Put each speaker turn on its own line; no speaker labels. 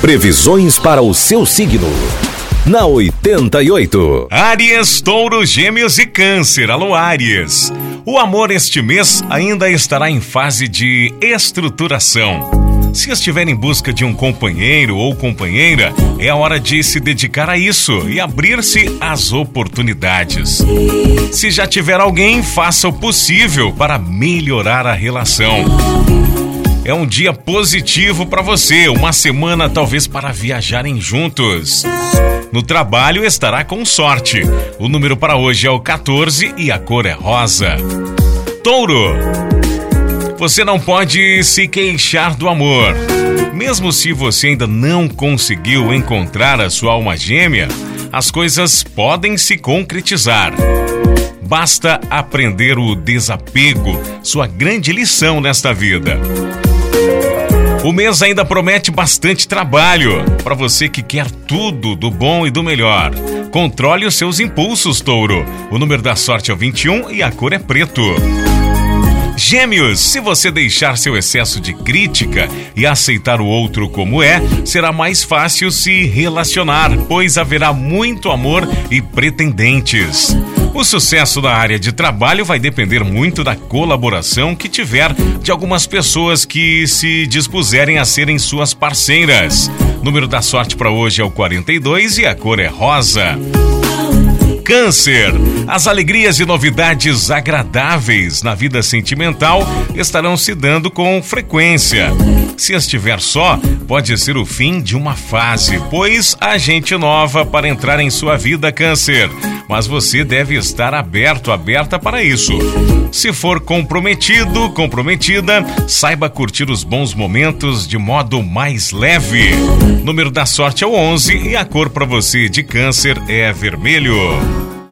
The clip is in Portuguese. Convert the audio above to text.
Previsões para o seu signo. Na 88.
Áries, Touro, Gêmeos e Câncer. Alô, Áries. O amor este mês ainda estará em fase de estruturação. Se estiver em busca de um companheiro ou companheira, é a hora de se dedicar a isso e abrir-se às oportunidades. Se já tiver alguém, faça o possível para melhorar a relação. É um dia positivo para você, uma semana talvez para viajarem juntos. No trabalho estará com sorte. O número para hoje é o 14 e a cor é rosa. Touro. Você não pode se queixar do amor. Mesmo se você ainda não conseguiu encontrar a sua alma gêmea, as coisas podem se concretizar. Basta aprender o desapego, sua grande lição nesta vida. O mês ainda promete bastante trabalho para você que quer tudo do bom e do melhor. Controle os seus impulsos, touro. O número da sorte é o 21 e a cor é preto. Gêmeos, se você deixar seu excesso de crítica e aceitar o outro como é, será mais fácil se relacionar, pois haverá muito amor e pretendentes. O sucesso na área de trabalho vai depender muito da colaboração que tiver de algumas pessoas que se dispuserem a serem suas parceiras. O número da sorte para hoje é o 42 e a cor é rosa. Câncer. As alegrias e novidades agradáveis na vida sentimental estarão se dando com frequência. Se estiver só, pode ser o fim de uma fase, pois há gente nova para entrar em sua vida, Câncer. Mas você deve estar aberto, aberta para isso. Se for comprometido, comprometida, saiba curtir os bons momentos de modo mais leve. Número da sorte é o 11 e a cor para você de Câncer é vermelho.